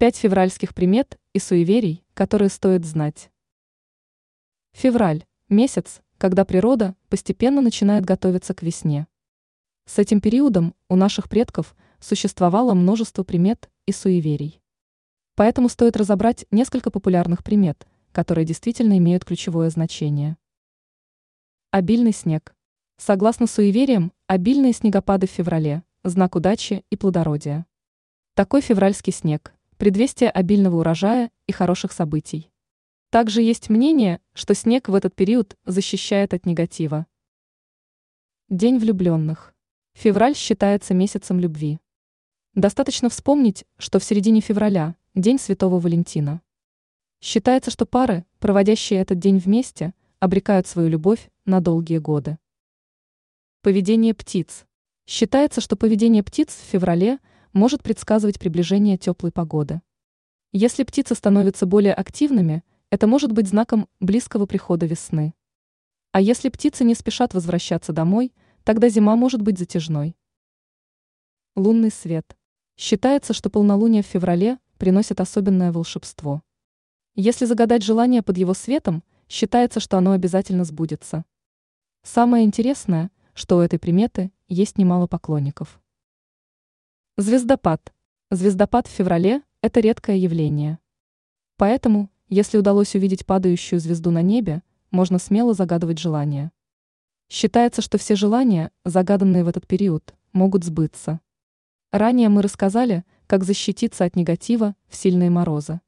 Пять февральских примет и суеверий, которые стоит знать. Февраль – месяц, когда природа постепенно начинает готовиться к весне. С этим периодом у наших предков существовало множество примет и суеверий. Поэтому стоит разобрать несколько популярных примет, которые действительно имеют ключевое значение. Обильный снег. Согласно суевериям, обильные снегопады в феврале – знак удачи и плодородия. Такой февральский снег – предвестие обильного урожая и хороших событий. Также есть мнение, что снег в этот период защищает от негатива. День влюбленных. Февраль считается месяцем любви. Достаточно вспомнить, что в середине февраля – День Святого Валентина. Считается, что пары, проводящие этот день вместе, обрекают свою любовь на долгие годы. Поведение птиц. Считается, что поведение птиц в феврале – может предсказывать приближение теплой погоды. Если птицы становятся более активными, это может быть знаком близкого прихода весны. А если птицы не спешат возвращаться домой, тогда зима может быть затяжной. Лунный свет. Считается, что полнолуние в феврале приносит особенное волшебство. Если загадать желание под его светом, считается, что оно обязательно сбудется. Самое интересное, что у этой приметы есть немало поклонников. Звездопад. Звездопад в феврале – это редкое явление. Поэтому, если удалось увидеть падающую звезду на небе, можно смело загадывать желания. Считается, что все желания, загаданные в этот период, могут сбыться. Ранее мы рассказали, как защититься от негатива в сильные морозы.